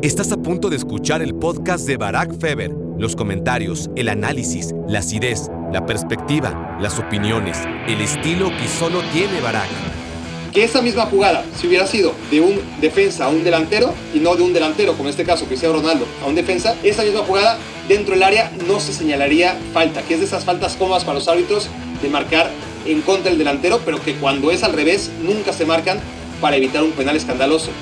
Estás a punto de escuchar el podcast de Barack Feber. Los comentarios, el análisis, la acidez, la perspectiva, las opiniones, el estilo que solo tiene Barack. Que esa misma jugada, si hubiera sido de un defensa a un delantero, y no de un delantero, como en este caso Cristiano Ronaldo, a un defensa, esa misma jugada dentro del área no se señalaría falta, que es de esas faltas cómodas para los árbitros de marcar en contra del delantero, pero que cuando es al revés nunca se marcan para evitar un penal escandaloso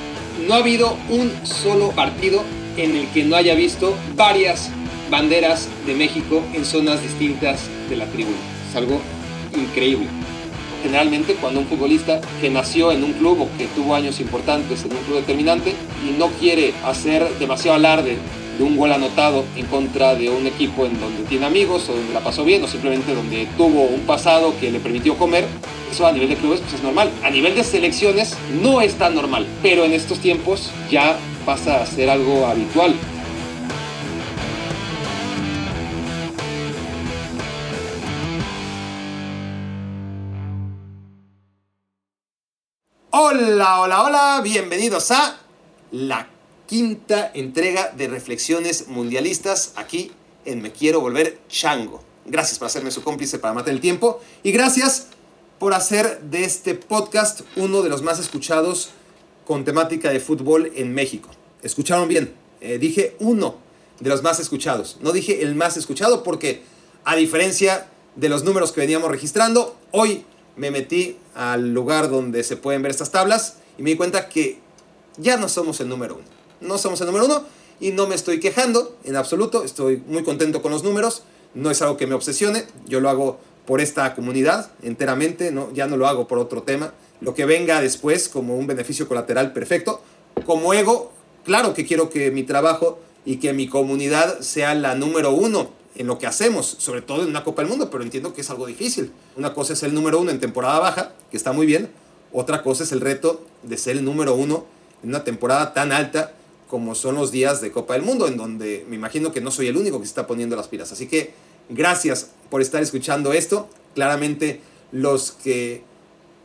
no ha habido un solo partido en el que no haya visto varias banderas de México en zonas distintas de la tribuna. Es algo increíble. Generalmente cuando un futbolista que nació en un club o que tuvo años importantes en un club determinante y no quiere hacer demasiado alarde de un gol anotado en contra de un equipo en donde tiene amigos o donde la pasó bien o simplemente donde tuvo un pasado que le permitió comer, eso a nivel de clubes pues es normal. A nivel de selecciones no es tan normal, pero en estos tiempos ya pasa a ser algo habitual. Hola, hola, hola, bienvenidos a la quinta entrega de Reflexiones Mundialistas aquí en Me Quiero Volver Chango. Gracias por hacerme su cómplice para matar el tiempo y gracias por hacer de este podcast uno de los más escuchados con temática de fútbol en México. Escucharon bien, eh, dije uno de los más escuchados, no dije el más escuchado porque a diferencia de los números que veníamos registrando, hoy me metí al lugar donde se pueden ver estas tablas y me di cuenta que ya no somos el número uno. No somos el número uno y no me estoy quejando en absoluto, estoy muy contento con los números, no es algo que me obsesione, yo lo hago por esta comunidad enteramente, ¿no? ya no lo hago por otro tema. Lo que venga después como un beneficio colateral perfecto. Como ego, claro que quiero que mi trabajo y que mi comunidad sea la número uno en lo que hacemos, sobre todo en una Copa del Mundo, pero entiendo que es algo difícil. Una cosa es el número uno en temporada baja, que está muy bien, otra cosa es el reto de ser el número uno en una temporada tan alta como son los días de Copa del Mundo, en donde me imagino que no soy el único que se está poniendo las pilas. Así que Gracias por estar escuchando esto. Claramente los que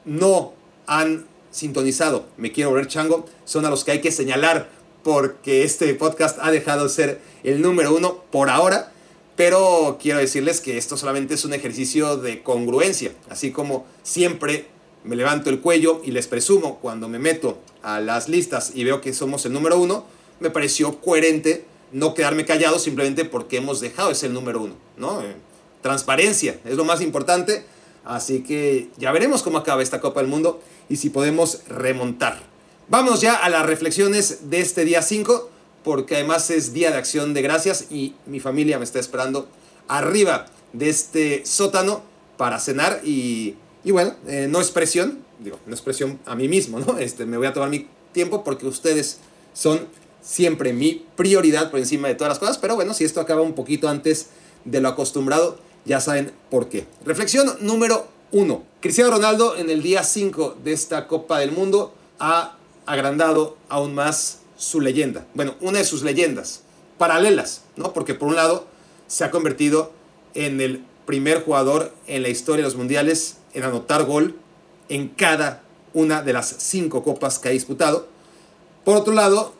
no han sintonizado Me Quiero Volver Chango son a los que hay que señalar porque este podcast ha dejado de ser el número uno por ahora. Pero quiero decirles que esto solamente es un ejercicio de congruencia. Así como siempre me levanto el cuello y les presumo cuando me meto a las listas y veo que somos el número uno, me pareció coherente no quedarme callado simplemente porque hemos dejado ese el número uno, ¿no? Eh, transparencia es lo más importante, así que ya veremos cómo acaba esta Copa del Mundo y si podemos remontar. Vamos ya a las reflexiones de este día 5, porque además es día de acción de gracias y mi familia me está esperando arriba de este sótano para cenar y, y bueno, eh, no es presión, digo, no es presión a mí mismo, ¿no? Este, me voy a tomar mi tiempo porque ustedes son siempre mi prioridad por encima de todas las cosas, pero bueno, si esto acaba un poquito antes de lo acostumbrado, ya saben por qué. Reflexión número uno. Cristiano Ronaldo en el día 5 de esta Copa del Mundo ha agrandado aún más su leyenda. Bueno, una de sus leyendas paralelas, ¿no? Porque por un lado se ha convertido en el primer jugador en la historia de los mundiales en anotar gol en cada una de las cinco copas que ha disputado. Por otro lado,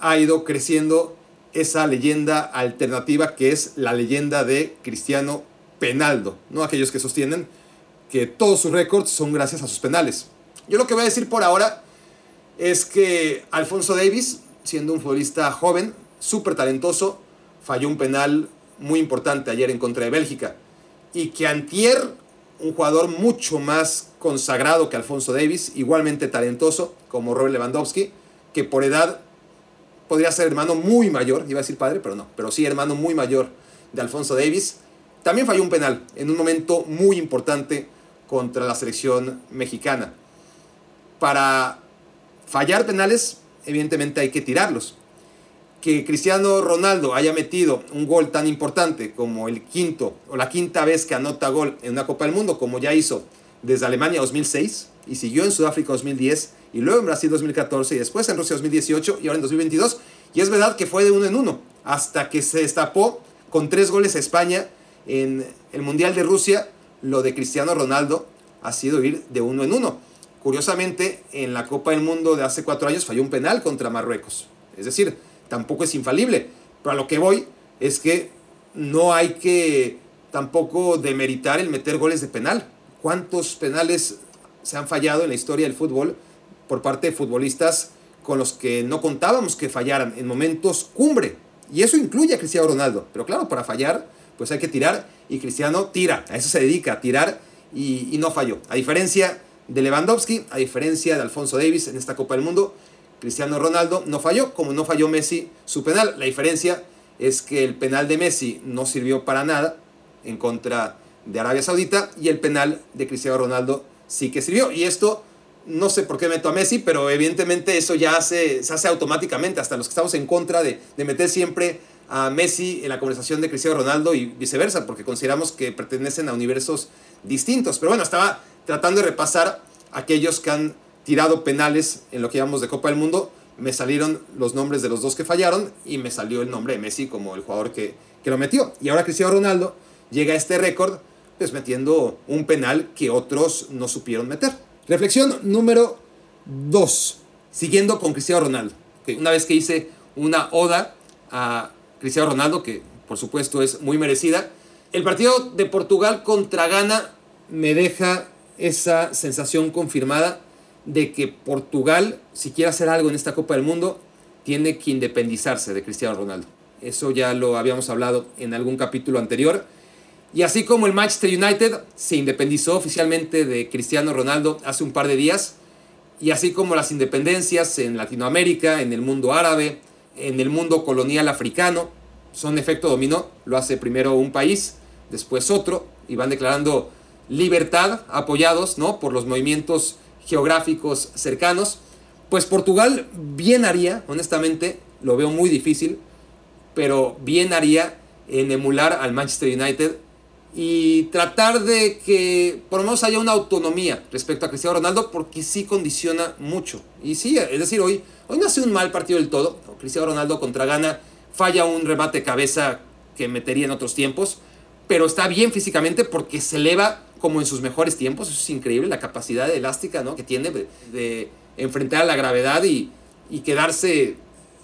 ha ido creciendo esa leyenda alternativa que es la leyenda de Cristiano Penaldo, ¿no? Aquellos que sostienen que todos sus récords son gracias a sus penales. Yo lo que voy a decir por ahora es que Alfonso Davis, siendo un futbolista joven, súper talentoso, falló un penal muy importante ayer en contra de Bélgica. Y que Antier, un jugador mucho más consagrado que Alfonso Davis, igualmente talentoso como Robert Lewandowski, que por edad podría ser hermano muy mayor, iba a decir padre, pero no, pero sí hermano muy mayor de Alfonso Davis. También falló un penal en un momento muy importante contra la selección mexicana. Para fallar penales, evidentemente hay que tirarlos. Que Cristiano Ronaldo haya metido un gol tan importante como el quinto o la quinta vez que anota gol en una Copa del Mundo, como ya hizo desde Alemania 2006 y siguió en Sudáfrica 2010 y luego en Brasil 2014 y después en Rusia 2018 y ahora en 2022. Y es verdad que fue de uno en uno, hasta que se destapó con tres goles a España en el Mundial de Rusia. Lo de Cristiano Ronaldo ha sido ir de uno en uno. Curiosamente, en la Copa del Mundo de hace cuatro años falló un penal contra Marruecos. Es decir, tampoco es infalible. Pero a lo que voy es que no hay que tampoco demeritar el meter goles de penal. ¿Cuántos penales se han fallado en la historia del fútbol por parte de futbolistas con los que no contábamos que fallaran en momentos cumbre? Y eso incluye a Cristiano Ronaldo. Pero claro, para fallar, pues hay que tirar. Y Cristiano tira, a eso se dedica, a tirar y, y no falló. A diferencia de Lewandowski, a diferencia de Alfonso Davis en esta Copa del Mundo, Cristiano Ronaldo no falló, como no falló Messi su penal. La diferencia es que el penal de Messi no sirvió para nada en contra de Arabia Saudita y el penal de Cristiano Ronaldo sí que sirvió. Y esto no sé por qué meto a Messi, pero evidentemente eso ya se hace automáticamente, hasta los que estamos en contra de, de meter siempre a Messi en la conversación de Cristiano Ronaldo y viceversa, porque consideramos que pertenecen a universos distintos. Pero bueno, estaba tratando de repasar aquellos que han tirado penales en lo que llamamos de Copa del Mundo. Me salieron los nombres de los dos que fallaron y me salió el nombre de Messi como el jugador que, que lo metió. Y ahora Cristiano Ronaldo llega a este récord pues metiendo un penal que otros no supieron meter. Reflexión número 2. Siguiendo con Cristiano Ronaldo. Una vez que hice una oda a Cristiano Ronaldo, que por supuesto es muy merecida, el partido de Portugal contra Ghana me deja esa sensación confirmada de que Portugal, si quiere hacer algo en esta Copa del Mundo, tiene que independizarse de Cristiano Ronaldo. Eso ya lo habíamos hablado en algún capítulo anterior. Y así como el Manchester United se independizó oficialmente de Cristiano Ronaldo hace un par de días, y así como las independencias en Latinoamérica, en el mundo árabe, en el mundo colonial africano, son efecto dominó, lo hace primero un país, después otro, y van declarando libertad apoyados ¿no? por los movimientos geográficos cercanos. Pues Portugal bien haría, honestamente, lo veo muy difícil, pero bien haría en emular al Manchester United y tratar de que por lo menos haya una autonomía respecto a Cristiano Ronaldo porque sí condiciona mucho. Y sí, es decir, hoy, hoy no hace un mal partido del todo. Cristiano Ronaldo contra Ghana falla un remate cabeza que metería en otros tiempos, pero está bien físicamente porque se eleva como en sus mejores tiempos. Eso es increíble, la capacidad elástica ¿no? que tiene de, enfrentar a la gravedad y, y quedarse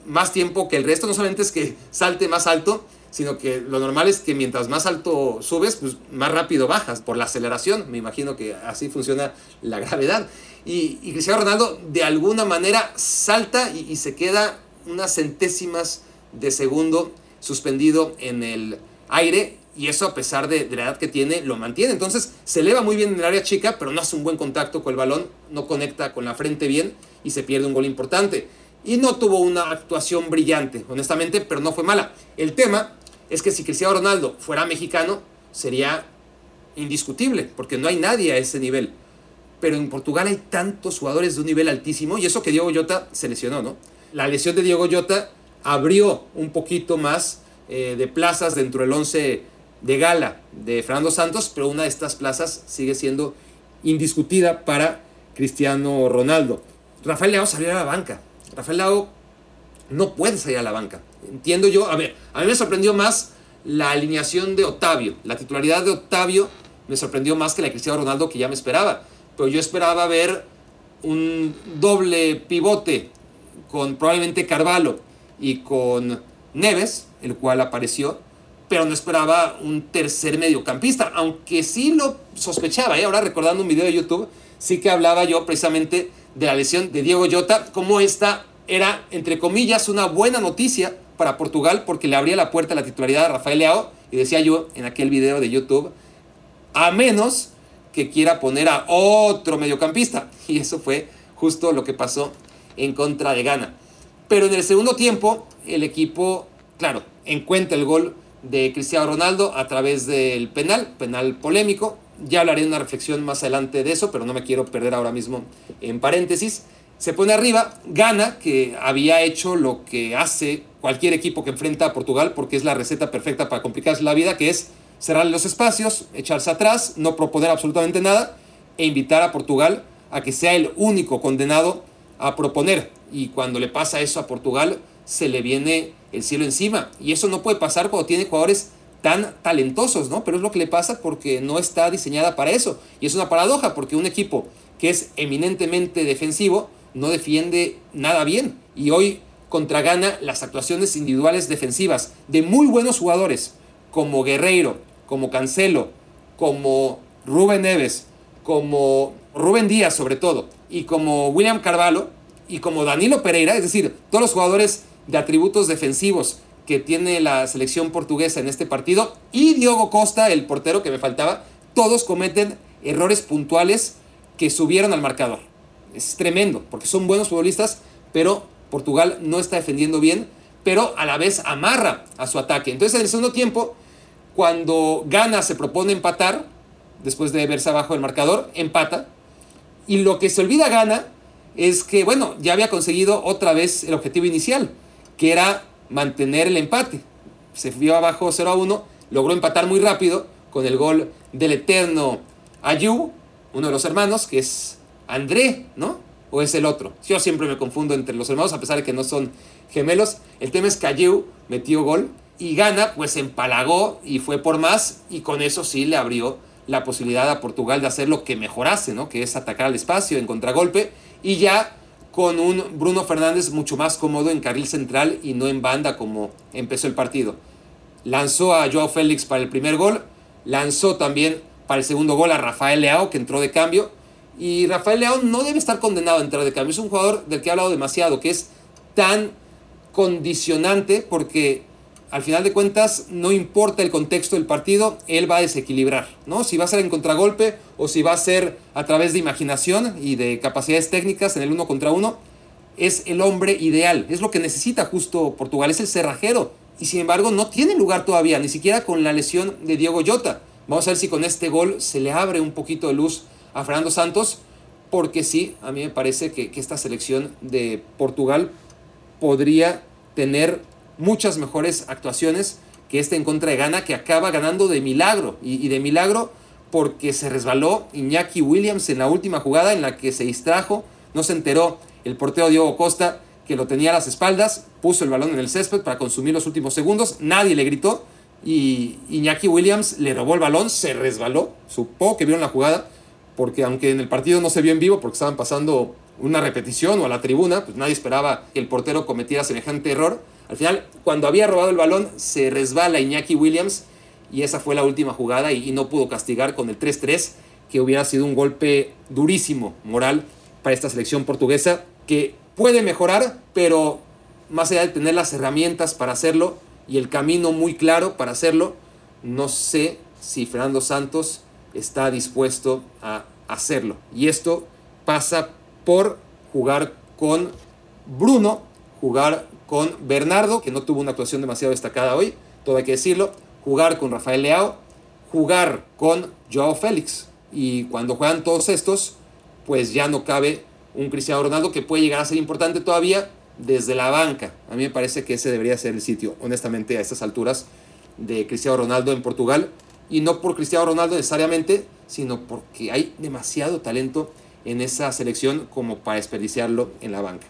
más tiempo que el resto. No solamente es que salte más alto, sino que lo normal es que mientras más alto subes, pues más rápido bajas por la aceleración. Me imagino que así funciona la gravedad. Y, Cristiano Ronaldo de alguna manera salta y, se queda unas centésimas de segundo suspendido en el aire. Y eso a pesar de, la edad que tiene, lo mantiene. Entonces se eleva muy bien en el área chica, pero no hace un buen contacto con el balón, no conecta con la frente bien y se pierde un gol importante. Y no tuvo una actuación brillante, honestamente, pero no fue mala. El tema es que si Cristiano Ronaldo fuera mexicano, sería indiscutible, porque no hay nadie a ese nivel. Pero en Portugal hay tantos jugadores de un nivel altísimo, y eso que Diego Llota se lesionó, ¿no? La lesión de Diego Llota abrió un poquito más eh, de plazas dentro del 11 de gala de Fernando Santos, pero una de estas plazas sigue siendo indiscutida para Cristiano Ronaldo. Rafael Leao salió a la banca. Rafael Leao no puede salir a la banca. Entiendo yo, a ver, a mí me sorprendió más la alineación de Octavio. La titularidad de Octavio me sorprendió más que la de Cristiano Ronaldo que ya me esperaba. Pero yo esperaba ver un doble pivote con probablemente Carvalho y con Neves, el cual apareció, pero no esperaba un tercer mediocampista, aunque sí lo sospechaba. ¿eh? Ahora recordando un video de YouTube, sí que hablaba yo precisamente de la lesión de Diego Llota, como esta era, entre comillas, una buena noticia para Portugal porque le abría la puerta a la titularidad a Rafael Leao y decía yo en aquel video de YouTube, a menos que quiera poner a otro mediocampista. Y eso fue justo lo que pasó en contra de Ghana. Pero en el segundo tiempo, el equipo, claro, encuentra el gol de Cristiano Ronaldo a través del penal, penal polémico. Ya hablaré en una reflexión más adelante de eso, pero no me quiero perder ahora mismo en paréntesis se pone arriba, gana, que había hecho lo que hace cualquier equipo que enfrenta a Portugal, porque es la receta perfecta para complicarse la vida, que es cerrar los espacios, echarse atrás, no proponer absolutamente nada e invitar a Portugal a que sea el único condenado a proponer. Y cuando le pasa eso a Portugal, se le viene el cielo encima. Y eso no puede pasar cuando tiene jugadores tan talentosos, ¿no? Pero es lo que le pasa porque no está diseñada para eso. Y es una paradoja, porque un equipo que es eminentemente defensivo, no defiende nada bien. Y hoy contra Ghana las actuaciones individuales defensivas de muy buenos jugadores, como Guerreiro, como Cancelo, como Rubén Neves, como Rubén Díaz sobre todo, y como William Carvalho, y como Danilo Pereira, es decir, todos los jugadores de atributos defensivos que tiene la selección portuguesa en este partido, y Diogo Costa, el portero que me faltaba, todos cometen errores puntuales que subieron al marcador. Es tremendo, porque son buenos futbolistas, pero Portugal no está defendiendo bien, pero a la vez amarra a su ataque. Entonces en el segundo tiempo, cuando Gana se propone empatar, después de verse abajo el marcador, empata. Y lo que se olvida Gana es que, bueno, ya había conseguido otra vez el objetivo inicial, que era mantener el empate. Se vio abajo 0 a 1, logró empatar muy rápido con el gol del eterno Ayu, uno de los hermanos, que es André, ¿no? ¿O es el otro? Yo siempre me confundo entre los hermanos, a pesar de que no son gemelos. El tema es que Ayu metió gol y Gana, pues empalagó y fue por más, y con eso sí le abrió la posibilidad a Portugal de hacer lo que mejorase, ¿no? Que es atacar al espacio en contragolpe y ya con un Bruno Fernández mucho más cómodo en carril central y no en banda como empezó el partido. Lanzó a Joao Félix para el primer gol, lanzó también para el segundo gol a Rafael Leao que entró de cambio y Rafael Leao no debe estar condenado a entrar de cambio, es un jugador del que he hablado demasiado, que es tan condicionante porque al final de cuentas, no importa el contexto del partido, él va a desequilibrar, ¿no? Si va a ser en contragolpe o si va a ser a través de imaginación y de capacidades técnicas en el uno contra uno, es el hombre ideal, es lo que necesita justo Portugal, es el cerrajero. Y sin embargo, no tiene lugar todavía, ni siquiera con la lesión de Diego Jota. Vamos a ver si con este gol se le abre un poquito de luz a Fernando Santos, porque sí, a mí me parece que, que esta selección de Portugal podría tener muchas mejores actuaciones que este en contra de Ghana, que acaba ganando de milagro. Y, de milagro porque se resbaló Iñaki Williams en la última jugada en la que se distrajo, no se enteró el portero Diego Costa que lo tenía a las espaldas, puso el balón en el césped para consumir los últimos segundos, nadie le gritó y Iñaki Williams le robó el balón, se resbaló, supo que vieron la jugada, porque aunque en el partido no se vio en vivo porque estaban pasando una repetición o a la tribuna, pues nadie esperaba que el portero cometiera semejante error al final, cuando había robado el balón, se resbala Iñaki Williams y esa fue la última jugada y, no pudo castigar con el 3-3, que hubiera sido un golpe durísimo moral para esta selección portuguesa, que puede mejorar, pero más allá de tener las herramientas para hacerlo y el camino muy claro para hacerlo, no sé si Fernando Santos está dispuesto a hacerlo. Y esto pasa por jugar con Bruno, jugar con Bernardo, que no tuvo una actuación demasiado destacada hoy, todo hay que decirlo, jugar con Rafael Leao, jugar con Joao Félix. Y cuando juegan todos estos, pues ya no cabe un Cristiano Ronaldo que puede llegar a ser importante todavía desde la banca. A mí me parece que ese debería ser el sitio, honestamente, a estas alturas de Cristiano Ronaldo en Portugal. Y no por Cristiano Ronaldo necesariamente, sino porque hay demasiado talento en esa selección como para desperdiciarlo en la banca.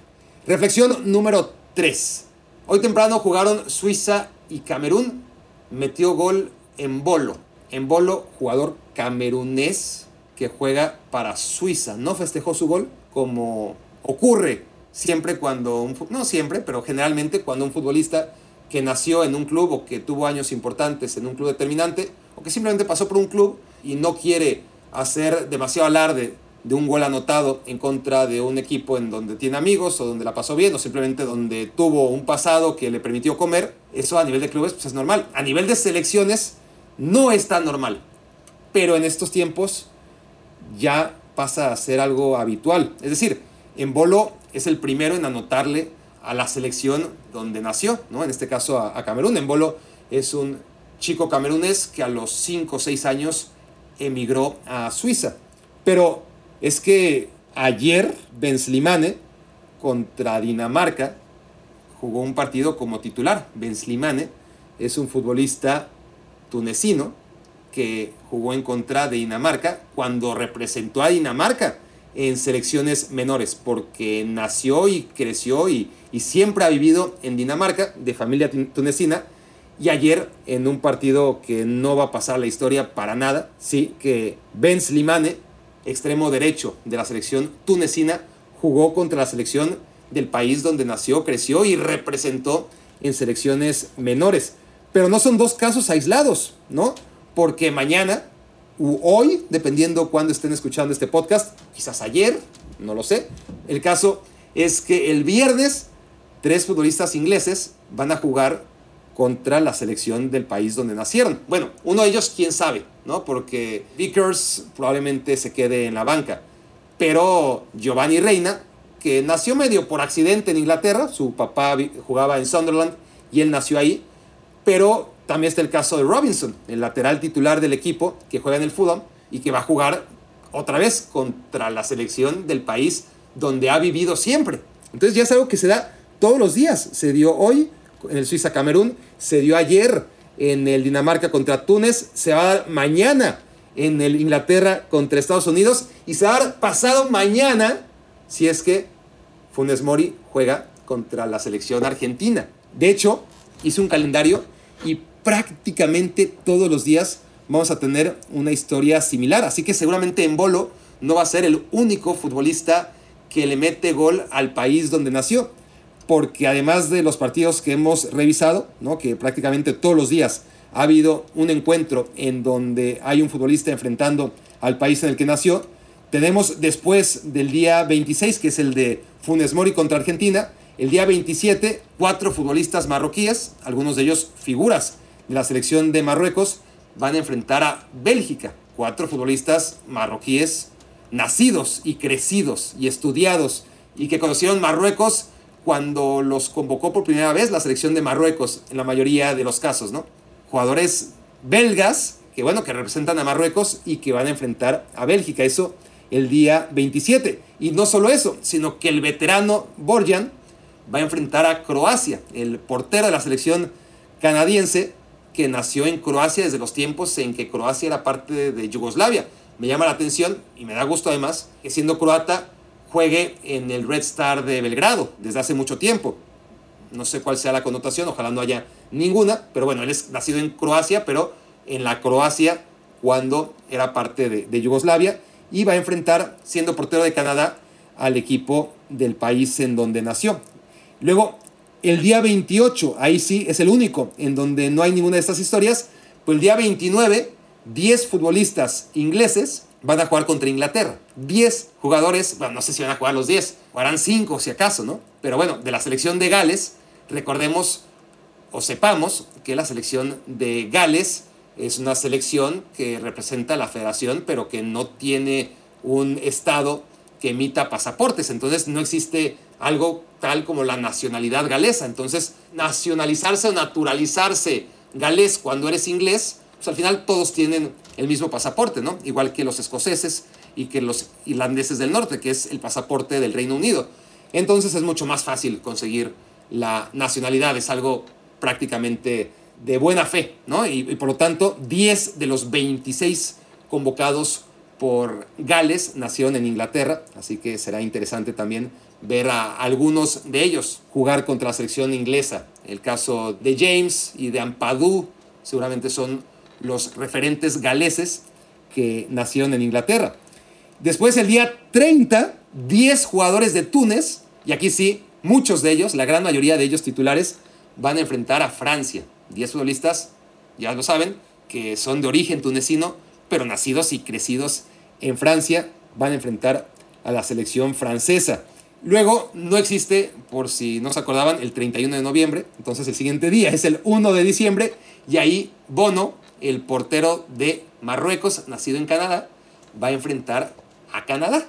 Reflexión número 3. Hoy temprano jugaron Suiza y Camerún. Metió gol en Bolo. En Bolo, jugador camerunés que juega para Suiza. No festejó su gol como ocurre siempre cuando, un, no siempre, pero generalmente cuando un futbolista que nació en un club o que tuvo años importantes en un club determinante o que simplemente pasó por un club y no quiere hacer demasiado alarde de un gol anotado en contra de un equipo en donde tiene amigos o donde la pasó bien o simplemente donde tuvo un pasado que le permitió comer, eso a nivel de clubes pues es normal. A nivel de selecciones no es tan normal, pero en estos tiempos ya pasa a ser algo habitual. Es decir, en Bolo es el primero en anotarle a la selección donde nació, ¿no? en este caso a, a Camerún. En Bolo es un chico camerunés que a los 5 o 6 años emigró a Suiza. Pero es que ayer Ben Slimane contra Dinamarca jugó un partido como titular. Ben Slimane es un futbolista tunecino que jugó en contra de Dinamarca cuando representó a Dinamarca en selecciones menores, porque nació y creció y, y siempre ha vivido en Dinamarca, de familia tunecina, y ayer en un partido que no va a pasar la historia para nada, sí, que Ben Slimane extremo derecho de la selección tunecina, jugó contra la selección del país donde nació, creció y representó en selecciones menores. Pero no son dos casos aislados, ¿no? Porque mañana u hoy, dependiendo cuándo estén escuchando este podcast, quizás ayer, no lo sé. El caso es que el viernes tres futbolistas ingleses van a jugar contra la selección del país donde nacieron. Bueno, uno de ellos, quién sabe, ¿no? Porque Vickers probablemente se quede en la banca. Pero Giovanni Reina, que nació medio por accidente en Inglaterra, su papá jugaba en Sunderland y él nació ahí, pero también está el caso de Robinson, el lateral titular del equipo que juega en el Fulham y que va a jugar otra vez contra la selección del país donde ha vivido siempre. Entonces ya es algo que se da todos los días. Se dio hoy en el Suiza-Camerún, se dio ayer en el Dinamarca contra Túnez, se va a dar mañana en el Inglaterra contra Estados Unidos y se va a dar pasado mañana si es que Funes Mori juega contra la selección argentina. De hecho, hice un calendario y prácticamente todos los días vamos a tener una historia similar. Así que seguramente en Bolo no va a ser el único futbolista que le mete gol al país donde nació. Porque además de los partidos que hemos revisado, ¿no? que prácticamente todos los días ha habido un encuentro en donde hay un futbolista enfrentando al país en el que nació, tenemos después del día 26, que es el de Funes Mori contra Argentina, el día 27, cuatro futbolistas marroquíes, algunos de ellos figuras de la selección de Marruecos, van a enfrentar a Bélgica. Cuatro futbolistas marroquíes nacidos y crecidos y estudiados y que conocieron Marruecos cuando los convocó por primera vez la selección de Marruecos en la mayoría de los casos, ¿no? Jugadores belgas que bueno, que representan a Marruecos y que van a enfrentar a Bélgica, eso el día 27. Y no solo eso, sino que el veterano Borjan va a enfrentar a Croacia, el portero de la selección canadiense que nació en Croacia desde los tiempos en que Croacia era parte de Yugoslavia. Me llama la atención y me da gusto además que siendo croata juegue en el Red Star de Belgrado desde hace mucho tiempo. No sé cuál sea la connotación, ojalá no haya ninguna, pero bueno, él es nacido en Croacia, pero en la Croacia cuando era parte de, Yugoslavia y va a enfrentar, siendo portero de Canadá, al equipo del país en donde nació. Luego, el día 28, ahí sí es el único en donde no hay ninguna de estas historias, pues el día 29, 10 futbolistas ingleses van a jugar contra Inglaterra. 10 jugadores, bueno, no sé si van a jugar los 10, jugarán 5 si acaso, ¿no? Pero bueno, de la selección de Gales, recordemos o sepamos que la selección de Gales es una selección que representa a la federación, pero que no tiene un estado que emita pasaportes. Entonces no existe algo tal como la nacionalidad galesa. Entonces, nacionalizarse o naturalizarse galés cuando eres inglés, pues al final todos tienen el mismo pasaporte, ¿no? Igual que los escoceses y que los irlandeses del norte, que es el pasaporte del Reino Unido. Entonces es mucho más fácil conseguir la nacionalidad, es algo prácticamente de buena fe, ¿no? Y, y por lo tanto, 10 de los 26 convocados por Gales nacieron en Inglaterra, así que será interesante también ver a algunos de ellos jugar contra la selección inglesa. El caso de James y de Ampadu seguramente son los referentes galeses que nacieron en Inglaterra. Después, el día 30, 10 jugadores de Túnez, y aquí sí, muchos de ellos, la gran mayoría de ellos titulares, van a enfrentar a Francia. 10 futbolistas, ya lo saben, que son de origen tunecino, pero nacidos y crecidos en Francia, van a enfrentar a la selección francesa. Luego no existe, por si no se acordaban, el 31 de noviembre, entonces el siguiente día es el 1 de diciembre y ahí Bono, el portero de Marruecos, nacido en Canadá, va a enfrentar a Canadá.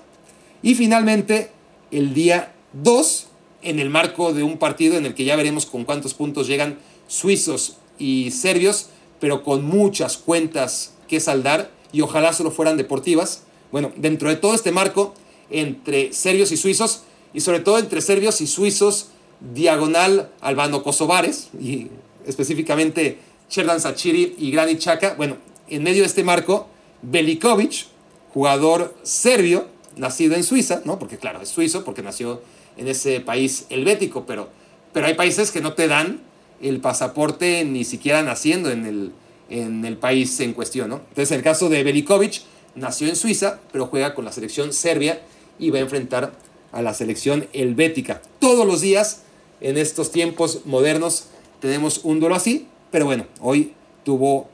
Y finalmente el día 2, en el marco de un partido en el que ya veremos con cuántos puntos llegan suizos y serbios, pero con muchas cuentas que saldar y ojalá solo fueran deportivas. Bueno, dentro de todo este marco, entre serbios y suizos, y sobre todo entre serbios y suizos, diagonal albano-kosovares, y específicamente Cherdan Sachiri y Granit Chaka. Bueno, en medio de este marco, Belikovic, jugador serbio, nacido en Suiza, ¿no? Porque claro, es suizo, porque nació en ese país helvético, pero, pero hay países que no te dan el pasaporte ni siquiera naciendo en el, en el país en cuestión, ¿no? Entonces, el caso de Belikovic, nació en Suiza, pero juega con la selección serbia y va a enfrentar a la selección helvética. Todos los días, en estos tiempos modernos, tenemos un duelo así, pero bueno, hoy tuvo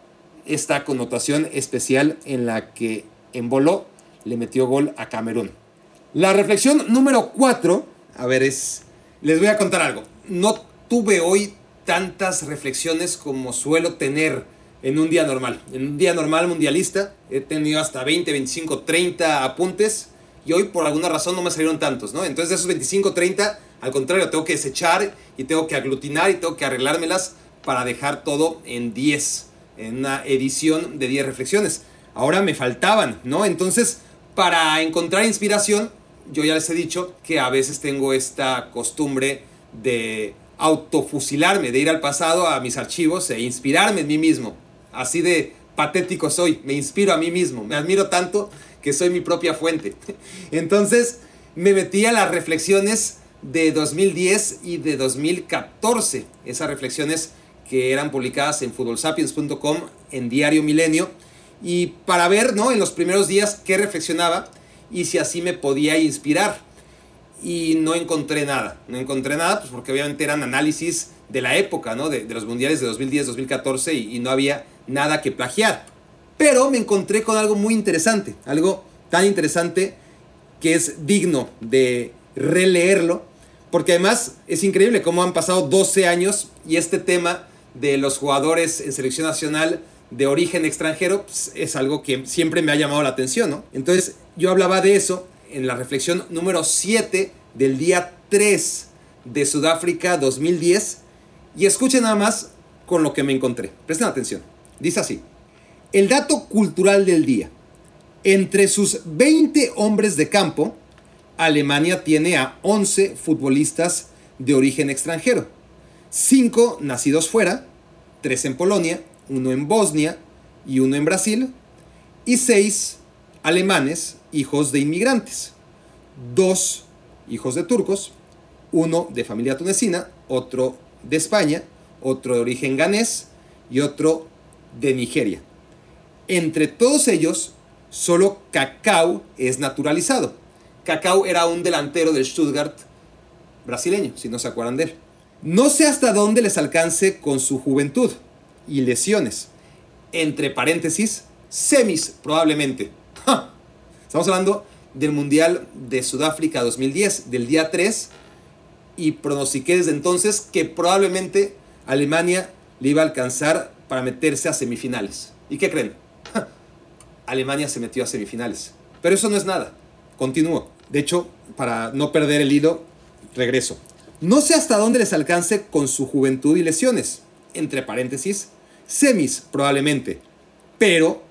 esta connotación especial en la que Emboló le metió gol a Camerún. La reflexión número 4, a ver, es, les voy a contar algo. No tuve hoy tantas reflexiones como suelo tener en un día normal. En un día normal mundialista he tenido hasta 20, 25, 30 apuntes y hoy por alguna razón no me salieron tantos, ¿no? Entonces de esos 25, 30, al contrario, tengo que desechar y tengo que aglutinar y tengo que arreglármelas para dejar todo en 10, en una edición de 10 reflexiones. Ahora me faltaban, ¿no? Entonces, para encontrar inspiración, yo ya les he dicho que a veces tengo esta costumbre de autofusilarme, de ir al pasado a mis archivos e inspirarme en mí mismo. Así de patético soy, me inspiro a mí mismo, me admiro tanto que soy mi propia fuente. Entonces me metí a las reflexiones de 2010 y de 2014, esas reflexiones que eran publicadas en futbolsapiens.com en Diario Milenio, y para ver ¿no? en los primeros días qué reflexionaba y si así me podía inspirar. Y no encontré nada, no encontré nada, pues porque obviamente eran análisis de la época, ¿no? de, de los mundiales de 2010-2014 y, y no había nada que plagiar. Pero me encontré con algo muy interesante, algo tan interesante que es digno de releerlo, porque además es increíble cómo han pasado 12 años y este tema de los jugadores en selección nacional de origen extranjero pues, es algo que siempre me ha llamado la atención, ¿no? Entonces yo hablaba de eso en la reflexión número 7 del día 3 de Sudáfrica 2010 y escuchen nada más con lo que me encontré. Presten atención. Dice así, el dato cultural del día. Entre sus 20 hombres de campo, Alemania tiene a 11 futbolistas de origen extranjero. 5 nacidos fuera, 3 en Polonia, uno en Bosnia y uno en Brasil, y 6 alemanes, hijos de inmigrantes. Dos hijos de turcos, uno de familia tunecina, otro de España, otro de origen ganés y otro de Nigeria. Entre todos ellos, solo Cacao es naturalizado. Cacao era un delantero del Stuttgart brasileño, si no se acuerdan de él. No sé hasta dónde les alcance con su juventud y lesiones. Entre paréntesis, semis probablemente. Estamos hablando del Mundial de Sudáfrica 2010, del día 3, y pronostiqué desde entonces que probablemente Alemania le iba a alcanzar para meterse a semifinales. ¿Y qué creen? Alemania se metió a semifinales. Pero eso no es nada. Continúo. De hecho, para no perder el hilo, regreso. No sé hasta dónde les alcance con su juventud y lesiones. Entre paréntesis, semis probablemente. Pero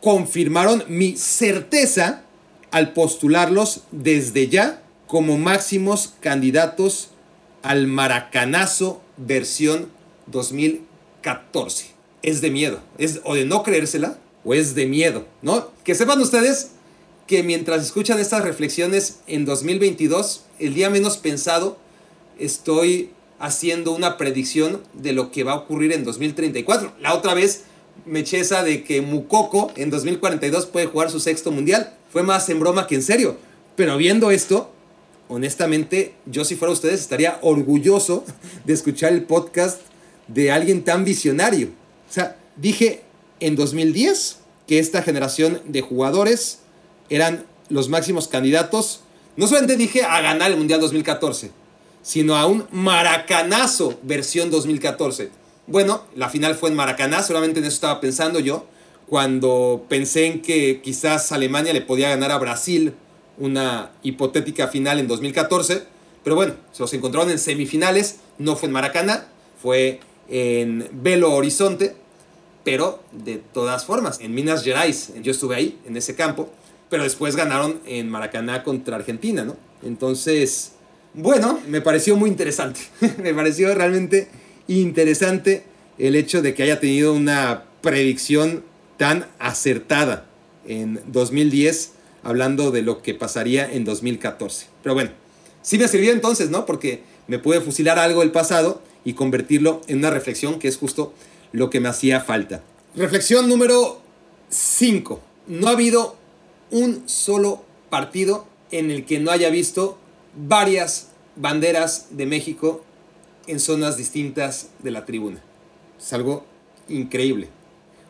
confirmaron mi certeza al postularlos desde ya como máximos candidatos al Maracanazo versión 2014. Es de miedo, es o de no creérsela o es de miedo, ¿no? Que sepan ustedes que mientras escuchan estas reflexiones en 2022, el día menos pensado, estoy haciendo una predicción de lo que va a ocurrir en 2034. La otra vez me eché esa de que Mukoko en 2042 puede jugar su sexto mundial. Fue más en broma que en serio. Pero viendo esto, honestamente, yo si fuera ustedes estaría orgulloso de escuchar el podcast de alguien tan visionario. O sea, dije en 2010 que esta generación de jugadores eran los máximos candidatos. No solamente dije a ganar el Mundial 2014, sino a un maracanazo versión 2014. Bueno, la final fue en Maracaná, solamente en eso estaba pensando yo, cuando pensé en que quizás Alemania le podía ganar a Brasil una hipotética final en 2014, pero bueno, se los encontraron en semifinales, no fue en Maracaná, fue en Belo Horizonte, pero de todas formas, en Minas Gerais, yo estuve ahí, en ese campo, pero después ganaron en Maracaná contra Argentina, ¿no? Entonces, bueno, me pareció muy interesante. me pareció realmente interesante el hecho de que haya tenido una predicción tan acertada en 2010, hablando de lo que pasaría en 2014. Pero bueno, sí me sirvió entonces, ¿no? Porque me pude fusilar algo del pasado y convertirlo en una reflexión que es justo lo que me hacía falta. Reflexión número 5. No ha habido un solo partido en el que no haya visto varias banderas de México en zonas distintas de la tribuna. Es algo increíble.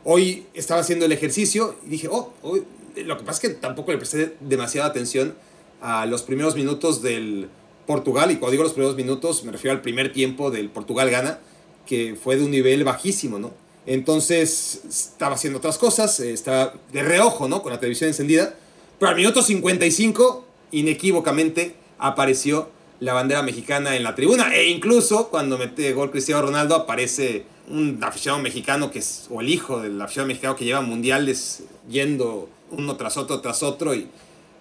Hoy estaba haciendo el ejercicio y dije, oh, lo que pasa es que tampoco le presté demasiada atención a los primeros minutos del Portugal, y cuando digo los primeros minutos me refiero al primer tiempo del Portugal-Gana, que fue de un nivel bajísimo, ¿no? Entonces estaba haciendo otras cosas, eh, estaba de reojo, ¿no? Con la televisión encendida, pero al minuto 55, inequívocamente, apareció la bandera mexicana en la tribuna, e incluso cuando mete gol Cristiano Ronaldo aparece un aficionado mexicano que es, o el hijo del aficionado mexicano que lleva mundiales yendo uno tras otro tras otro y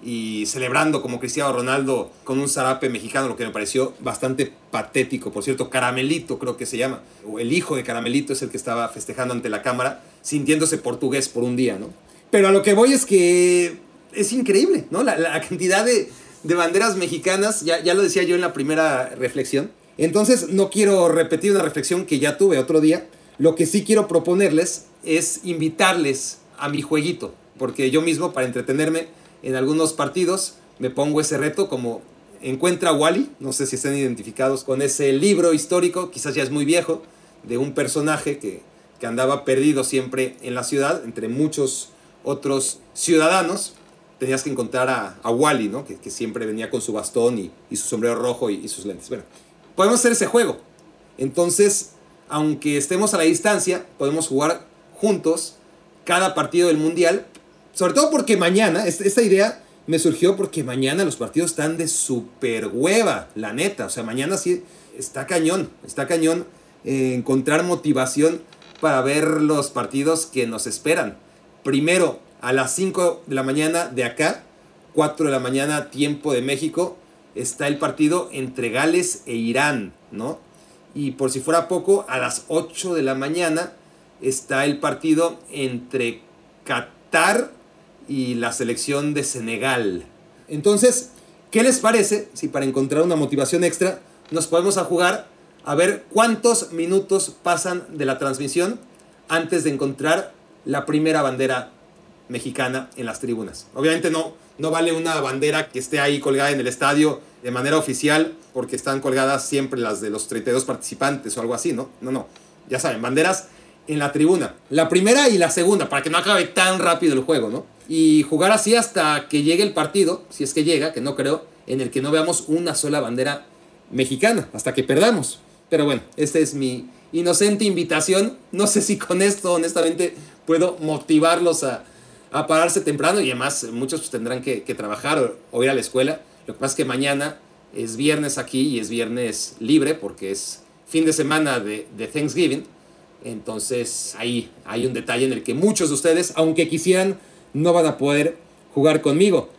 y celebrando como Cristiano Ronaldo con un zarape mexicano, lo que me pareció bastante patético. Por cierto, Caramelito creo que se llama, o el hijo de Caramelito es el que estaba festejando ante la cámara, sintiéndose portugués por un día, ¿no? Pero a lo que voy es que es increíble, ¿no? La, cantidad de, banderas mexicanas, ya, ya lo decía yo en la primera reflexión. Entonces, no quiero repetir una reflexión que ya tuve otro día. Lo que sí quiero proponerles es invitarles a mi jueguito, porque yo mismo, para entretenerme, en algunos partidos me pongo ese reto como encuentra Wally, no sé si están identificados con ese libro histórico, quizás ya es muy viejo, de un personaje que, que andaba perdido siempre en la ciudad, entre muchos otros ciudadanos. Tenías que encontrar a, a Wally, ¿no? Que, que, siempre venía con su bastón y, y su sombrero rojo y, sus lentes. Bueno, podemos hacer ese juego. Entonces, aunque estemos a la distancia, podemos jugar juntos cada partido del Mundial sobre todo porque mañana, esta idea me surgió porque mañana los partidos están de super hueva, la neta. O sea, mañana sí está cañón, está cañón eh, encontrar motivación para ver los partidos que nos esperan. Primero, a las 5 de la mañana de acá, 4 de la mañana tiempo de México, está el partido entre Gales e Irán, ¿no? Y por si fuera poco, a las 8 de la mañana está el partido entre Qatar y la selección de Senegal. Entonces, ¿qué les parece si para encontrar una motivación extra nos podemos a jugar a ver cuántos minutos pasan de la transmisión antes de encontrar la primera bandera mexicana en las tribunas? Obviamente no, no vale una bandera que esté ahí colgada en el estadio de manera oficial porque están colgadas siempre las de los 32 participantes o algo así, ¿no? No, no. Ya saben, banderas en la tribuna. La primera y la segunda, para que no acabe tan rápido el juego, ¿no? Y jugar así hasta que llegue el partido, si es que llega, que no creo, en el que no veamos una sola bandera mexicana, hasta que perdamos. Pero bueno, esta es mi inocente invitación. No sé si con esto, honestamente, puedo motivarlos a, a pararse temprano y además muchos pues, tendrán que, trabajar o, ir a la escuela. Lo que pasa es que mañana es viernes aquí y es viernes libre porque es fin de semana de, de Thanksgiving. Entonces ahí hay un detalle en el que muchos de ustedes, aunque quisieran, no van a poder jugar conmigo.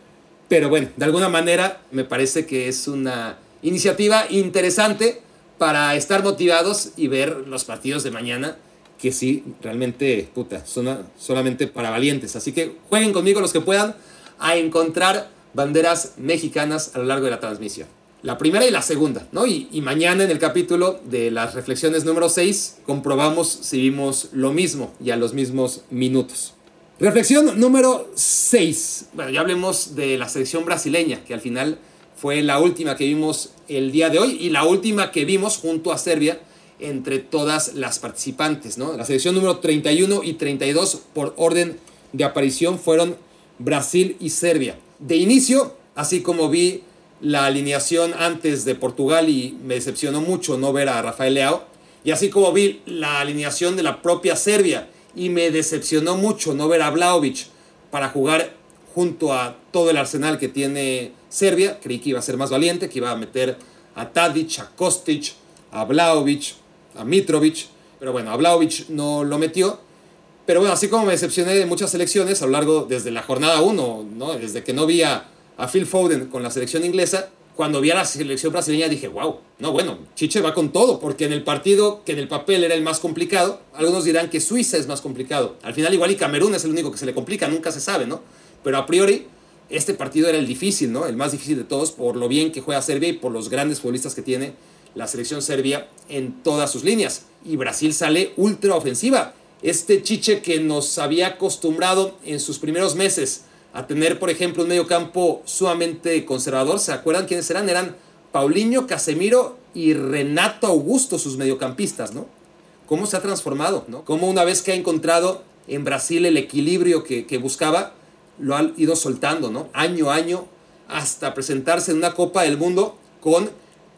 Pero bueno, de alguna manera me parece que es una iniciativa interesante para estar motivados y ver los partidos de mañana que sí, realmente, puta, son solamente para valientes. Así que jueguen conmigo los que puedan a encontrar banderas mexicanas a lo largo de la transmisión la primera y la segunda, ¿no? Y, mañana en el capítulo de las reflexiones número 6 comprobamos si vimos lo mismo y a los mismos minutos. Reflexión número 6. Bueno, ya hablemos de la selección brasileña, que al final fue la última que vimos el día de hoy y la última que vimos junto a Serbia entre todas las participantes, ¿no? La selección número 31 y 32 por orden de aparición fueron Brasil y Serbia. De inicio, así como vi la alineación antes de Portugal y me decepcionó mucho no ver a Rafael Leao. Y así como vi la alineación de la propia Serbia y me decepcionó mucho no ver a Vlaovic para jugar junto a todo el arsenal que tiene Serbia, creí que iba a ser más valiente, que iba a meter a Tadic, a Kostic, a Vlaovic, a Mitrovic, pero bueno, a Vlaovic no lo metió. Pero bueno, así como me decepcioné de muchas selecciones a lo largo desde la jornada 1, ¿no? desde que no vi a a Phil Foden con la selección inglesa, cuando vi a la selección brasileña dije, wow, no, bueno, Chiche va con todo, porque en el partido que en el papel era el más complicado, algunos dirán que Suiza es más complicado. Al final igual y Camerún es el único que se le complica, nunca se sabe, ¿no? Pero a priori este partido era el difícil, ¿no? El más difícil de todos por lo bien que juega Serbia y por los grandes futbolistas que tiene la selección serbia en todas sus líneas. Y Brasil sale ultra ofensiva. Este Chiche que nos había acostumbrado en sus primeros meses a tener, por ejemplo, un medio campo sumamente conservador. ¿Se acuerdan quiénes eran? Eran Paulinho, Casemiro y Renato Augusto, sus mediocampistas, ¿no? ¿Cómo se ha transformado, ¿no? Cómo una vez que ha encontrado en Brasil el equilibrio que, que buscaba, lo ha ido soltando, ¿no? Año a año, hasta presentarse en una Copa del Mundo con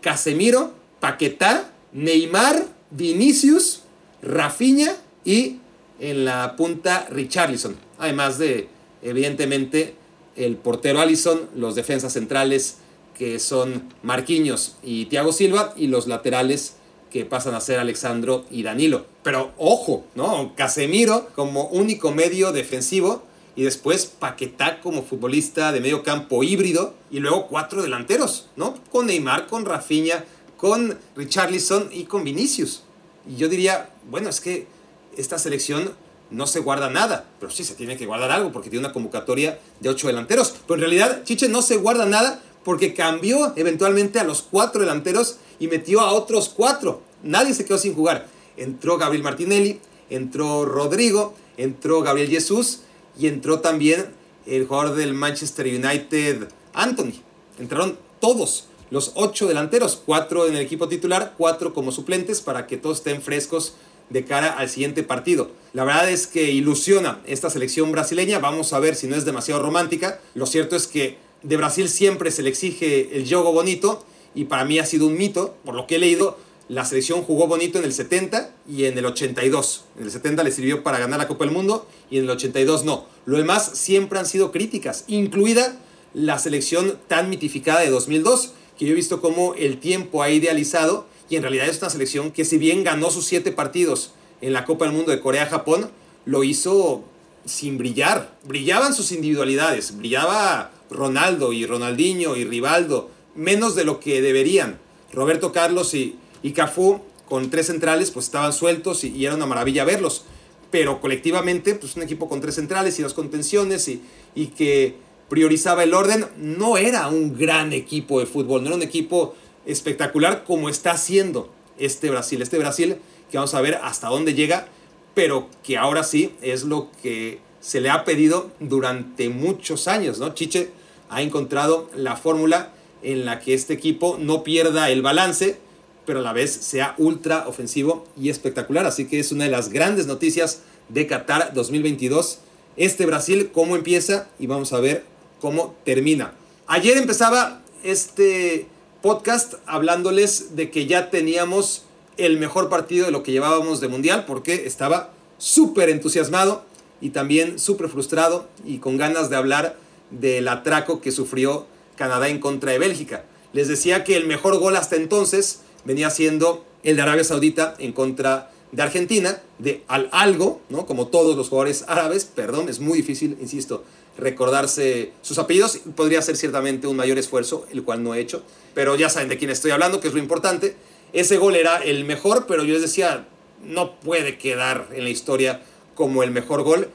Casemiro, Paquetá, Neymar, Vinicius, Rafinha y en la punta Richarlison. Además de, evidentemente, el portero Allison, los defensas centrales que son Marquinhos y Thiago Silva y los laterales que pasan a ser Alexandro y Danilo. Pero ojo, ¿no? Casemiro como único medio defensivo y después Paquetá como futbolista de medio campo híbrido y luego cuatro delanteros, ¿no? Con Neymar, con Rafinha, con Richarlison y con Vinicius. Y yo diría, bueno, es que esta selección no se guarda nada, pero sí se tiene que guardar algo porque tiene una convocatoria de ocho delanteros. Pero en realidad, Chiche no se guarda nada porque cambió eventualmente a los cuatro delanteros y metió a otros cuatro. Nadie se quedó sin jugar. Entró Gabriel Martinelli, entró Rodrigo, entró Gabriel Jesús y entró también el jugador del Manchester United, Anthony. Entraron todos los ocho delanteros, cuatro en el equipo titular, cuatro como suplentes para que todos estén frescos de cara al siguiente partido. La verdad es que ilusiona esta selección brasileña, vamos a ver si no es demasiado romántica. Lo cierto es que de Brasil siempre se le exige el juego bonito y para mí ha sido un mito, por lo que he leído, la selección jugó bonito en el 70 y en el 82. En el 70 le sirvió para ganar la Copa del Mundo y en el 82 no. Lo demás siempre han sido críticas, incluida la selección tan mitificada de 2002, que yo he visto cómo el tiempo ha idealizado y en realidad es una selección que si bien ganó sus siete partidos en la Copa del Mundo de Corea-Japón, lo hizo sin brillar. Brillaban sus individualidades, brillaba Ronaldo y Ronaldinho y Rivaldo, menos de lo que deberían. Roberto Carlos y, y Cafú con tres centrales pues estaban sueltos y, era una maravilla verlos. Pero colectivamente, pues un equipo con tres centrales y dos contenciones y, y que priorizaba el orden, no era un gran equipo de fútbol, no era un equipo espectacular como está haciendo este Brasil. Este Brasil que vamos a ver hasta dónde llega, pero que ahora sí es lo que se le ha pedido durante muchos años, ¿no? Chiche ha encontrado la fórmula en la que este equipo no pierda el balance, pero a la vez sea ultra ofensivo y espectacular. Así que es una de las grandes noticias de Qatar 2022. Este Brasil, cómo empieza y vamos a ver cómo termina. Ayer empezaba este podcast hablándoles de que ya teníamos el mejor partido de lo que llevábamos de mundial porque estaba súper entusiasmado y también súper frustrado y con ganas de hablar del atraco que sufrió Canadá en contra de Bélgica. Les decía que el mejor gol hasta entonces venía siendo el de Arabia Saudita en contra de Argentina, de Al Algo, ¿no? como todos los jugadores árabes, perdón, es muy difícil, insisto, recordarse sus apellidos, podría ser ciertamente un mayor esfuerzo, el cual no he hecho, pero ya saben de quién estoy hablando, que es lo importante. Ese gol era el mejor, pero yo les decía, no puede quedar en la historia como el mejor gol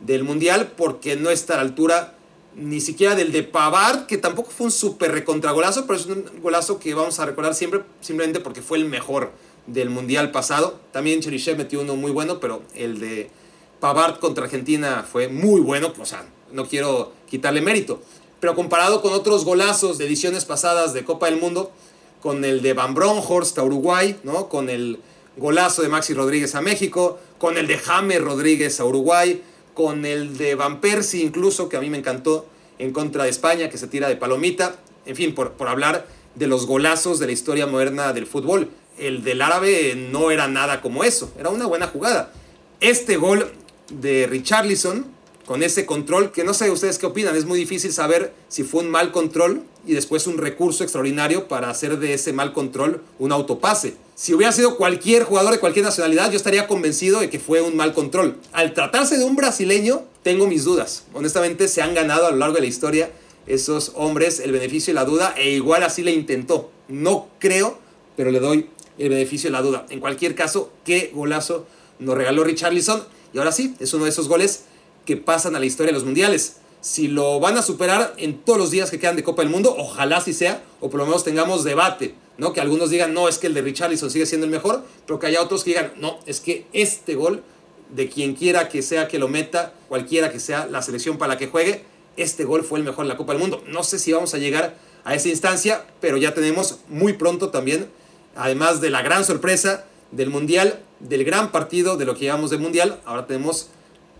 del Mundial porque no está a la altura ni siquiera del de Pavard, que tampoco fue un súper recontragolazo, pero es un golazo que vamos a recordar siempre, simplemente porque fue el mejor del Mundial pasado. También Cherichev metió uno muy bueno, pero el de Pavard contra Argentina fue muy bueno, o sea, no quiero quitarle mérito. Pero comparado con otros golazos de ediciones pasadas de Copa del Mundo, con el de Van Bronhorst a Uruguay, ¿no? con el golazo de Maxi Rodríguez a México, con el de James Rodríguez a Uruguay, con el de Van Persie incluso, que a mí me encantó, en contra de España, que se tira de palomita, en fin, por, por hablar de los golazos de la historia moderna del fútbol. El del árabe no era nada como eso, era una buena jugada. Este gol de Richarlison, con ese control, que no sé ustedes qué opinan, es muy difícil saber si fue un mal control y después un recurso extraordinario para hacer de ese mal control un autopase. Si hubiera sido cualquier jugador de cualquier nacionalidad, yo estaría convencido de que fue un mal control. Al tratarse de un brasileño, tengo mis dudas. Honestamente, se han ganado a lo largo de la historia esos hombres el beneficio de la duda e igual así le intentó. No creo, pero le doy el beneficio de la duda. En cualquier caso, qué golazo nos regaló Richarlison. Y ahora sí, es uno de esos goles que pasan a la historia de los mundiales. Si lo van a superar en todos los días que quedan de Copa del Mundo, ojalá sí sea, o por lo menos tengamos debate, ¿no? Que algunos digan, no, es que el de Richarlison sigue siendo el mejor, pero que haya otros que digan, no, es que este gol, de quien quiera que sea que lo meta, cualquiera que sea la selección para la que juegue, este gol fue el mejor en la Copa del Mundo. No sé si vamos a llegar a esa instancia, pero ya tenemos muy pronto también, además de la gran sorpresa del Mundial, del gran partido de lo que llamamos de Mundial, ahora tenemos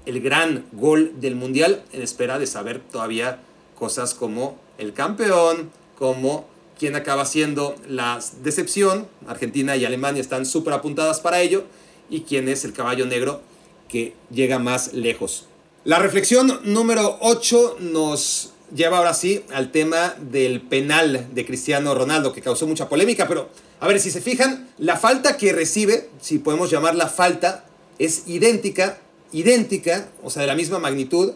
el gran gol del Mundial en espera de saber todavía cosas como el campeón, como quién acaba siendo la decepción. Argentina y Alemania están súper apuntadas para ello. Y quién es el caballo negro que llega más lejos. La reflexión número 8 nos lleva ahora sí al tema del penal de Cristiano Ronaldo, que causó mucha polémica, pero a ver, si se fijan, la falta que recibe, si podemos llamarla falta, es idéntica, idéntica, o sea, de la misma magnitud,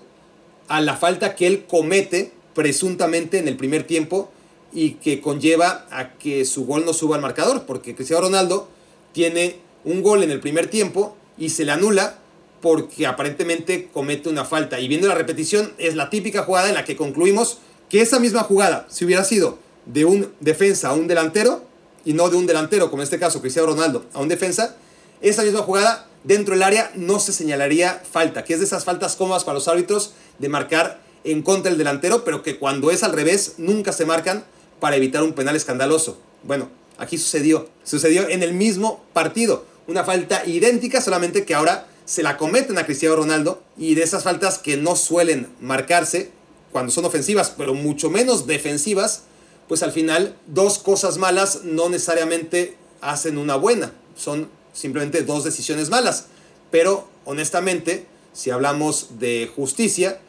a la falta que él comete presuntamente en el primer tiempo y que conlleva a que su gol no suba al marcador, porque Cristiano Ronaldo tiene un gol en el primer tiempo y se le anula porque aparentemente comete una falta. Y viendo la repetición, es la típica jugada en la que concluimos que esa misma jugada, si hubiera sido de un defensa a un delantero, y no de un delantero, como en este caso Cristiano Ronaldo, a un defensa, esa misma jugada dentro del área no se señalaría falta, que es de esas faltas cómodas para los árbitros de marcar en contra del delantero, pero que cuando es al revés nunca se marcan para evitar un penal escandaloso. Bueno, aquí sucedió, sucedió en el mismo partido, una falta idéntica, solamente que ahora se la cometen a Cristiano Ronaldo y de esas faltas que no suelen marcarse cuando son ofensivas, pero mucho menos defensivas, pues al final dos cosas malas no necesariamente hacen una buena, son simplemente dos decisiones malas. Pero honestamente, si hablamos de justicia,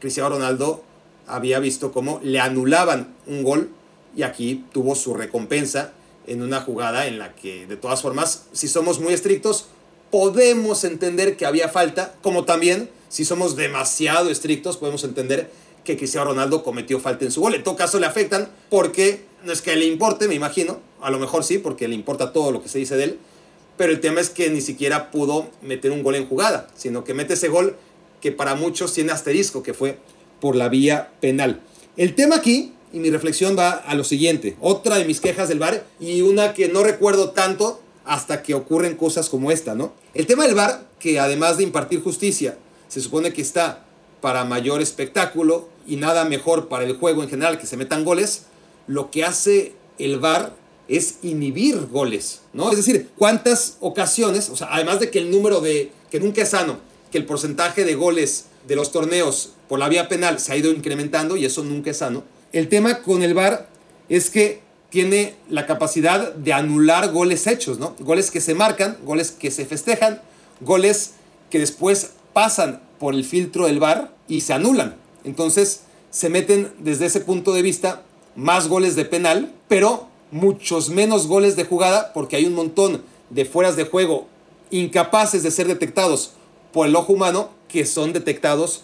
Cristiano Ronaldo había visto cómo le anulaban un gol y aquí tuvo su recompensa en una jugada en la que de todas formas, si somos muy estrictos, podemos entender que había falta, como también si somos demasiado estrictos podemos entender que Cristiano Ronaldo cometió falta en su gol. En todo caso le afectan porque no es que le importe, me imagino, a lo mejor sí, porque le importa todo lo que se dice de él, pero el tema es que ni siquiera pudo meter un gol en jugada, sino que mete ese gol que para muchos tiene asterisco, que fue por la vía penal. El tema aquí, y mi reflexión va a lo siguiente, otra de mis quejas del VAR y una que no recuerdo tanto hasta que ocurren cosas como esta, ¿no? El tema del VAR, que además de impartir justicia, se supone que está para mayor espectáculo y nada mejor para el juego en general que se metan goles, lo que hace el VAR es inhibir goles, ¿no? Es decir, cuántas ocasiones, o sea, además de que el número de, que nunca es sano, que el porcentaje de goles de los torneos por la vía penal se ha ido incrementando y eso nunca es sano. El tema con el VAR es que tiene la capacidad de anular goles hechos, ¿no? Goles que se marcan, goles que se festejan, goles que después pasan por el filtro del VAR y se anulan. Entonces se meten desde ese punto de vista más goles de penal, pero muchos menos goles de jugada porque hay un montón de fueras de juego incapaces de ser detectados por el ojo humano que son detectados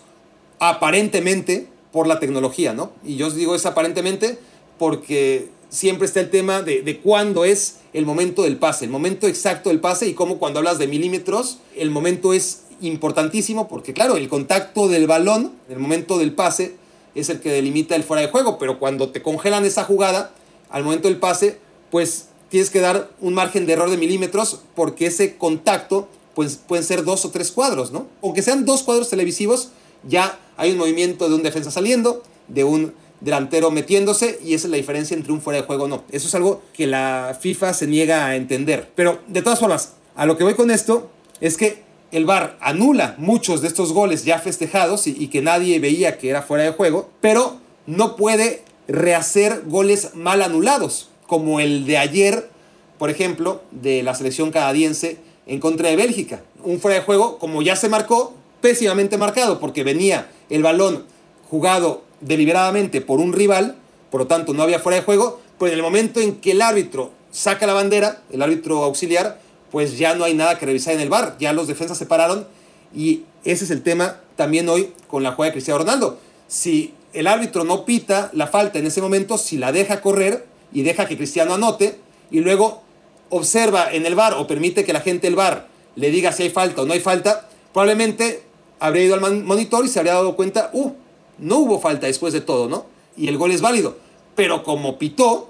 aparentemente por la tecnología, ¿no? Y yo os digo es aparentemente porque siempre está el tema de, de cuándo es el momento del pase, el momento exacto del pase y cómo cuando hablas de milímetros, el momento es importantísimo porque claro, el contacto del balón el momento del pase es el que delimita el fuera de juego, pero cuando te congelan esa jugada, al momento del pase, pues tienes que dar un margen de error de milímetros porque ese contacto pues, pueden ser dos o tres cuadros, ¿no? Aunque sean dos cuadros televisivos, ya hay un movimiento de un defensa saliendo, de un delantero metiéndose y esa es la diferencia entre un fuera de juego o no. Eso es algo que la FIFA se niega a entender. Pero de todas formas, a lo que voy con esto es que el VAR anula muchos de estos goles ya festejados y, que nadie veía que era fuera de juego, pero no puede rehacer goles mal anulados, como el de ayer, por ejemplo, de la selección canadiense en contra de Bélgica. Un fuera de juego, como ya se marcó, pésimamente marcado, porque venía el balón jugado deliberadamente por un rival, por lo tanto no había fuera de juego, pero en el momento en que el árbitro saca la bandera, el árbitro auxiliar, pues ya no hay nada que revisar en el bar, ya los defensas se pararon y ese es el tema también hoy con la jugada de Cristiano Ronaldo. Si el árbitro no pita la falta en ese momento, si la deja correr y deja que Cristiano anote y luego observa en el bar o permite que la gente del bar le diga si hay falta o no hay falta, probablemente habría ido al monitor y se habría dado cuenta, uh, no hubo falta después de todo, ¿no? Y el gol es válido. Pero como pitó,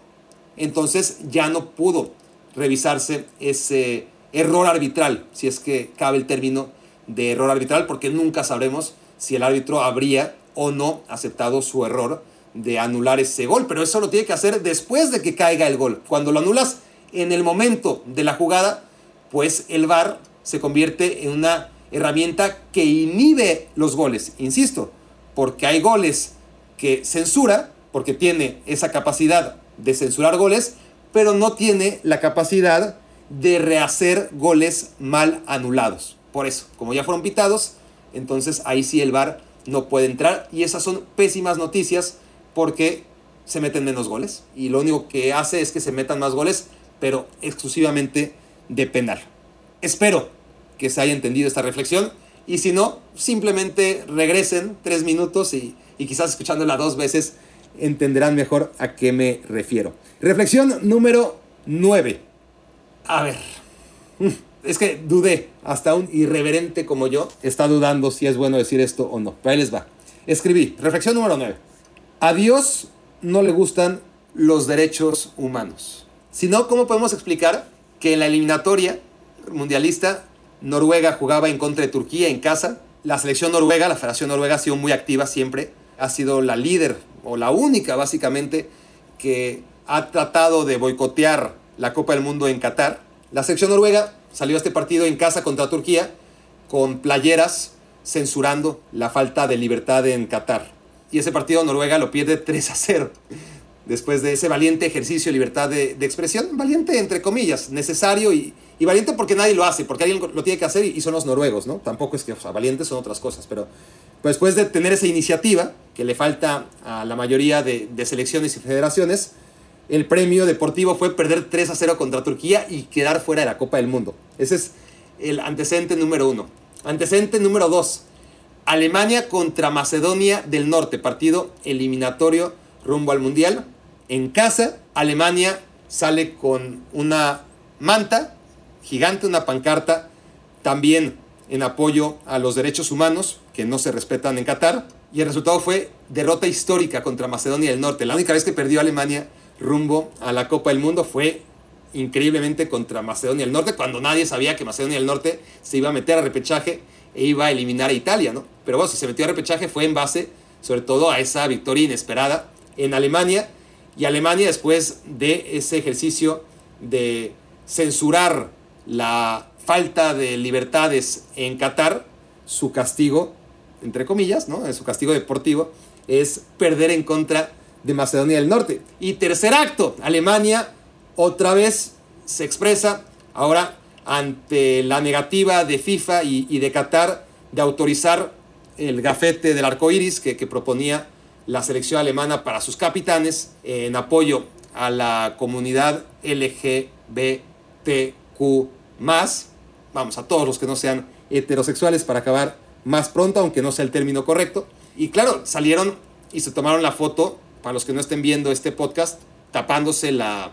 entonces ya no pudo revisarse ese error arbitral, si es que cabe el término de error arbitral, porque nunca sabremos si el árbitro habría o no aceptado su error de anular ese gol, pero eso lo tiene que hacer después de que caiga el gol. Cuando lo anulas en el momento de la jugada, pues el VAR se convierte en una herramienta que inhibe los goles, insisto, porque hay goles que censura, porque tiene esa capacidad de censurar goles, pero no tiene la capacidad de rehacer goles mal anulados. Por eso, como ya fueron pitados, entonces ahí sí el VAR no puede entrar y esas son pésimas noticias porque se meten menos goles y lo único que hace es que se metan más goles, pero exclusivamente de penal. Espero que se haya entendido esta reflexión y si no, simplemente regresen tres minutos y, y quizás escuchándola dos veces entenderán mejor a qué me refiero. Reflexión número 9. A ver, es que dudé, hasta un irreverente como yo está dudando si es bueno decir esto o no. Pero ahí les va. Escribí, reflexión número 9. A Dios no le gustan los derechos humanos. Si no, ¿cómo podemos explicar que en la eliminatoria mundialista Noruega jugaba en contra de Turquía en casa? La selección noruega, la Federación Noruega ha sido muy activa siempre, ha sido la líder o la única básicamente que ha tratado de boicotear la Copa del Mundo en Qatar. La selección noruega salió este partido en casa contra Turquía con playeras censurando la falta de libertad en Qatar. Y ese partido Noruega lo pierde 3 a 0. Después de ese valiente ejercicio de libertad de, expresión, valiente entre comillas, necesario y, valiente porque nadie lo hace, porque alguien lo tiene que hacer y, son los noruegos, ¿no? Tampoco es que, o sea, valientes son otras cosas, pero pues después de tener esa iniciativa, que le falta a la mayoría de, de selecciones y federaciones, el premio deportivo fue perder 3 a 0 contra Turquía y quedar fuera de la Copa del Mundo. Ese es el antecedente número uno. Antecedente número dos. Alemania contra Macedonia del Norte, partido eliminatorio rumbo al Mundial. En casa, Alemania sale con una manta gigante, una pancarta, también en apoyo a los derechos humanos que no se respetan en Qatar. Y el resultado fue derrota histórica contra Macedonia del Norte. La única vez que perdió Alemania rumbo a la Copa del Mundo fue increíblemente contra Macedonia del Norte, cuando nadie sabía que Macedonia del Norte se iba a meter a repechaje e iba a eliminar a Italia, ¿no? Pero bueno, si se metió a repechaje fue en base sobre todo a esa victoria inesperada en Alemania y Alemania después de ese ejercicio de censurar la falta de libertades en Qatar, su castigo, entre comillas, ¿no? Su castigo deportivo es perder en contra de Macedonia del Norte. Y tercer acto, Alemania otra vez se expresa ahora ante la negativa de FIFA y, de Qatar de autorizar el gafete del arco iris que, que proponía la selección alemana para sus capitanes en apoyo a la comunidad LGBTQ. Vamos, a todos los que no sean heterosexuales para acabar más pronto, aunque no sea el término correcto. Y claro, salieron y se tomaron la foto para los que no estén viendo este podcast, tapándose la,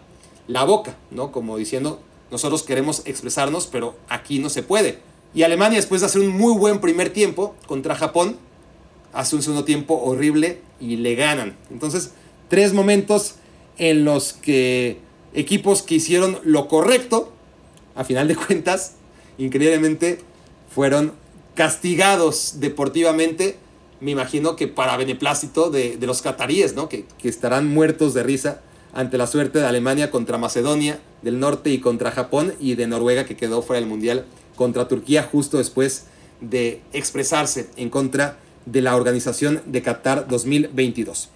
boca, ¿no? Como diciendo, nosotros queremos expresarnos, pero aquí no se puede. Y Alemania, después de hacer un muy buen primer tiempo contra Japón, hace un segundo tiempo horrible y le ganan. Entonces, tres momentos en los que equipos que hicieron lo correcto, a final de cuentas, increíblemente, fueron castigados deportivamente me imagino que para beneplácito de, los cataríes, ¿no? Que, estarán muertos de risa ante la suerte de Alemania contra Macedonia del Norte y contra Japón y de Noruega que quedó fuera del Mundial contra Turquía justo después de expresarse en contra de la organización de Qatar 2022.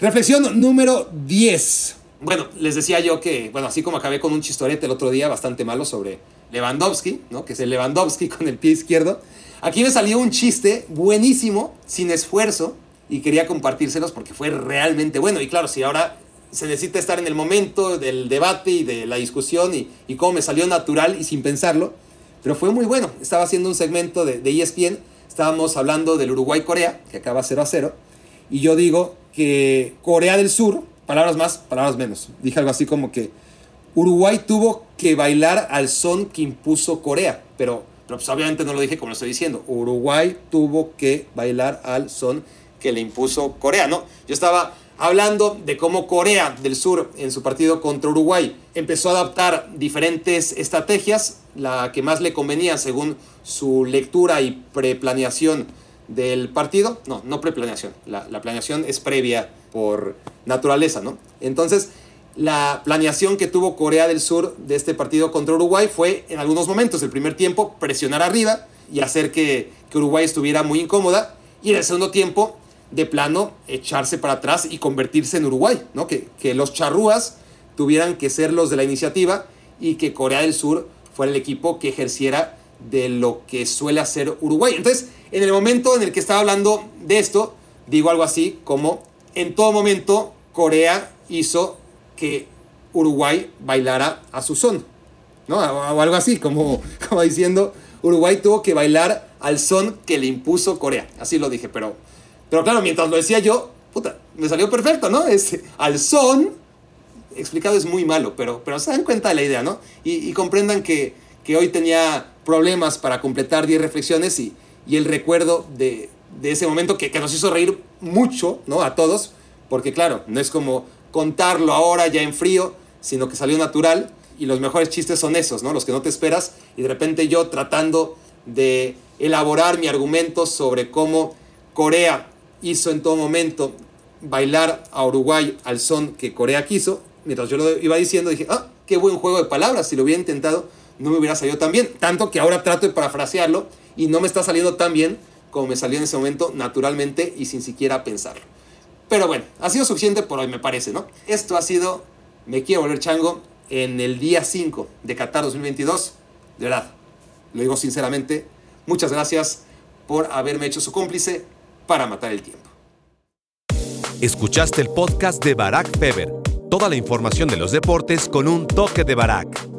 Reflexión número 10. Bueno, les decía yo que, bueno, así como acabé con un chistorete el otro día bastante malo sobre Lewandowski, ¿no? Que es el Lewandowski con el pie izquierdo. Aquí me salió un chiste buenísimo, sin esfuerzo, y quería compartírselos porque fue realmente bueno. Y claro, si ahora se necesita estar en el momento del debate y de la discusión y, cómo me salió natural y sin pensarlo, pero fue muy bueno. Estaba haciendo un segmento de, de ESPN, estábamos hablando del Uruguay-Corea, que acaba 0 a 0, y yo digo que Corea del Sur, palabras más, palabras menos, dije algo así como que Uruguay tuvo que bailar al son que impuso Corea, pero pero pues obviamente no lo dije como lo estoy diciendo. Uruguay tuvo que bailar al son que le impuso Corea, ¿no? Yo estaba hablando de cómo Corea del Sur en su partido contra Uruguay empezó a adaptar diferentes estrategias, la que más le convenía según su lectura y preplaneación del partido. No, no preplaneación. La, la planeación es previa por naturaleza, ¿no? Entonces, la planeación que tuvo Corea del Sur de este partido contra Uruguay fue en algunos momentos, el primer tiempo, presionar arriba y hacer que, que Uruguay estuviera muy incómoda. Y en el segundo tiempo, de plano, echarse para atrás y convertirse en Uruguay, ¿no? Que, que los charrúas tuvieran que ser los de la iniciativa y que Corea del Sur fuera el equipo que ejerciera de lo que suele hacer Uruguay. Entonces, en el momento en el que estaba hablando de esto, digo algo así como, en todo momento Corea hizo que Uruguay bailara a su son, ¿no? O algo así, como, como diciendo, Uruguay tuvo que bailar al son que le impuso Corea. Así lo dije, pero, pero claro, mientras lo decía yo, puta, me salió perfecto, ¿no? Es al son, explicado es muy malo, pero, pero se dan cuenta de la idea, ¿no? Y, y comprendan que, que hoy tenía problemas para completar 10 reflexiones y, y el recuerdo de, de ese momento que, que, nos hizo reír mucho, ¿no? A todos, porque claro, no es como contarlo ahora ya en frío, sino que salió natural y los mejores chistes son esos, ¿no? Los que no te esperas y de repente yo tratando de elaborar mi argumento sobre cómo Corea hizo en todo momento bailar a Uruguay al son que Corea quiso, mientras yo lo iba diciendo dije, ah, qué buen juego de palabras, si lo hubiera intentado no me hubiera salido tan bien. Tanto que ahora trato de parafrasearlo y no me está saliendo tan bien como me salió en ese momento naturalmente y sin siquiera pensarlo. Pero bueno, ha sido suficiente por hoy, me parece, ¿no? Esto ha sido Me Quiero Volver Chango en el día 5 de Qatar 2022. De verdad, lo digo sinceramente, muchas gracias por haberme hecho su cómplice para matar el tiempo. Escuchaste el podcast de Barack Feber. Toda la información de los deportes con un toque de Barack.